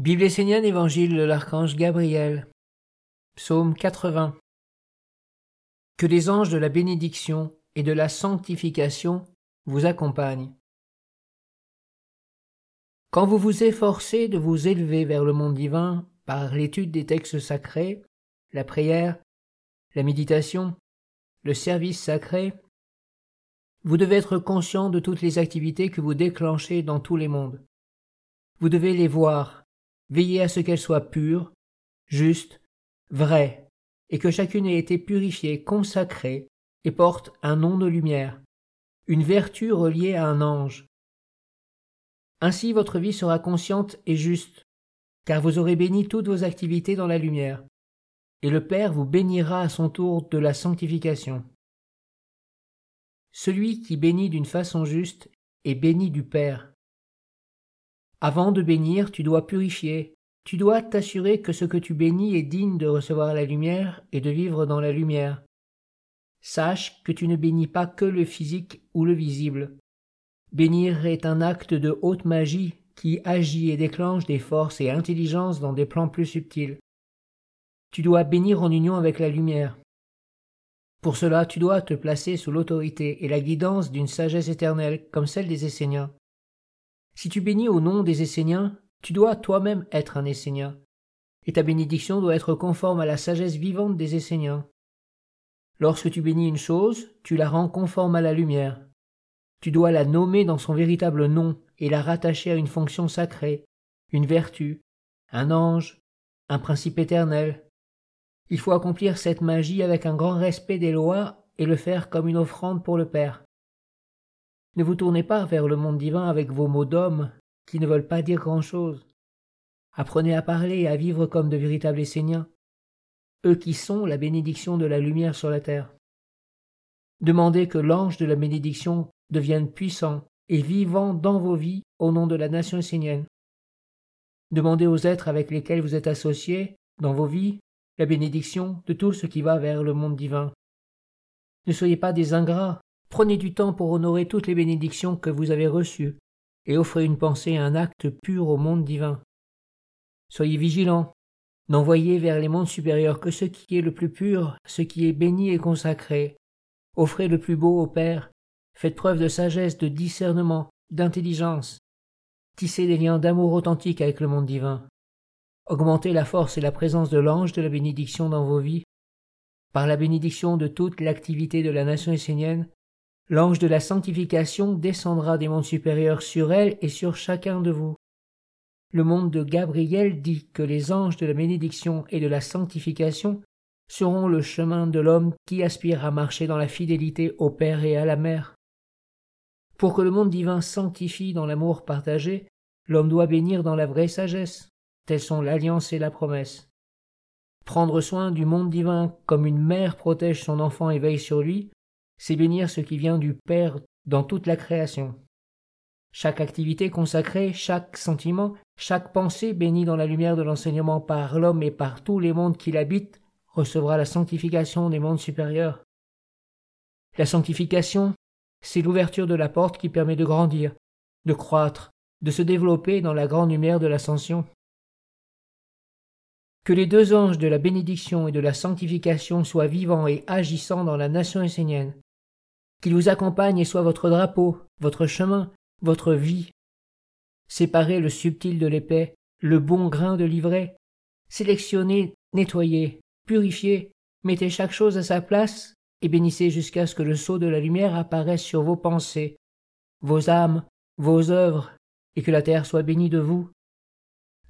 Bible essénienne, Évangile de l'archange Gabriel. Psaume 80. Que les anges de la bénédiction et de la sanctification vous accompagnent. Quand vous vous efforcez de vous élever vers le monde divin par l'étude des textes sacrés, la prière, la méditation, le service sacré, vous devez être conscient de toutes les activités que vous déclenchez dans tous les mondes. Vous devez les voir, veillez à ce qu'elle soit pure, juste, vraie, et que chacune ait été purifiée, consacrée, et porte un nom de lumière, une vertu reliée à un ange. Ainsi votre vie sera consciente et juste, car vous aurez béni toutes vos activités dans la lumière, et le Père vous bénira à son tour de la sanctification. Celui qui bénit d'une façon juste est béni du Père. Avant de bénir, tu dois purifier. Tu dois t'assurer que ce que tu bénis est digne de recevoir la lumière et de vivre dans la lumière. Sache que tu ne bénis pas que le physique ou le visible. Bénir est un acte de haute magie qui agit et déclenche des forces et intelligences dans des plans plus subtils. Tu dois bénir en union avec la lumière. Pour cela, tu dois te placer sous l'autorité et la guidance d'une sagesse éternelle comme celle des Esséniens. Si tu bénis au nom des Esséniens, tu dois toi-même être un Essénien, et ta bénédiction doit être conforme à la sagesse vivante des Esséniens. Lorsque tu bénis une chose, tu la rends conforme à la lumière. Tu dois la nommer dans son véritable nom et la rattacher à une fonction sacrée, une vertu, un ange, un principe éternel. Il faut accomplir cette magie avec un grand respect des lois et le faire comme une offrande pour le Père. Ne vous tournez pas vers le monde divin avec vos mots d'homme qui ne veulent pas dire grand-chose. Apprenez à parler et à vivre comme de véritables Esséniens, eux qui sont la bénédiction de la lumière sur la terre. Demandez que l'ange de la bénédiction devienne puissant et vivant dans vos vies au nom de la nation essénienne. Demandez aux êtres avec lesquels vous êtes associés dans vos vies la bénédiction de tout ce qui va vers le monde divin. Ne soyez pas des ingrats Prenez du temps pour honorer toutes les bénédictions que vous avez reçues, et offrez une pensée et un acte pur au monde divin. Soyez vigilants, n'envoyez vers les mondes supérieurs que ce qui est le plus pur, ce qui est béni et consacré. Offrez le plus beau au Père, faites preuve de sagesse, de discernement, d'intelligence. Tissez des liens d'amour authentique avec le monde divin. Augmentez la force et la présence de l'ange de la bénédiction dans vos vies. Par la bénédiction de toute l'activité de la nation essénienne, L'ange de la sanctification descendra des mondes supérieurs sur elle et sur chacun de vous. Le monde de Gabriel dit que les anges de la bénédiction et de la sanctification seront le chemin de l'homme qui aspire à marcher dans la fidélité au Père et à la Mère. Pour que le monde divin sanctifie dans l'amour partagé, l'homme doit bénir dans la vraie sagesse, telles sont l'alliance et la promesse. Prendre soin du monde divin comme une mère protège son enfant et veille sur lui, c'est bénir ce qui vient du Père dans toute la création. Chaque activité consacrée, chaque sentiment, chaque pensée bénie dans la lumière de l'enseignement par l'homme et par tous les mondes qui l'habitent recevra la sanctification des mondes supérieurs. La sanctification, c'est l'ouverture de la porte qui permet de grandir, de croître, de se développer dans la grande lumière de l'ascension. Que les deux anges de la bénédiction et de la sanctification soient vivants et agissants dans la nation essénienne, qu'il vous accompagne et soit votre drapeau, votre chemin, votre vie. Séparez le subtil de l'épais, le bon grain de l'ivraie. Sélectionnez, nettoyez, purifiez, mettez chaque chose à sa place et bénissez jusqu'à ce que le sceau de la lumière apparaisse sur vos pensées, vos âmes, vos œuvres, et que la terre soit bénie de vous.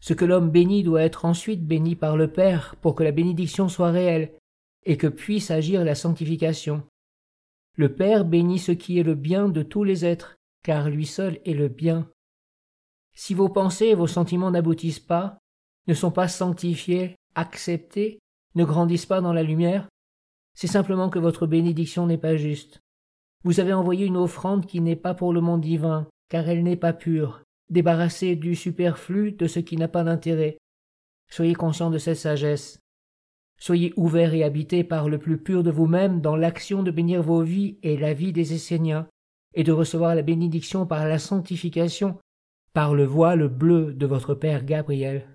Ce que l'homme bénit doit être ensuite béni par le Père pour que la bénédiction soit réelle et que puisse agir la sanctification. Le Père bénit ce qui est le bien de tous les êtres, car lui seul est le bien. Si vos pensées et vos sentiments n'aboutissent pas, ne sont pas sanctifiés, acceptés, ne grandissent pas dans la lumière, c'est simplement que votre bénédiction n'est pas juste. Vous avez envoyé une offrande qui n'est pas pour le monde divin, car elle n'est pas pure, débarrassée du superflu, de ce qui n'a pas d'intérêt. Soyez conscient de cette sagesse. Soyez ouverts et habités par le plus pur de vous-même dans l'action de bénir vos vies et la vie des Esséniens, et de recevoir la bénédiction par la sanctification, par le voile bleu de votre Père Gabriel.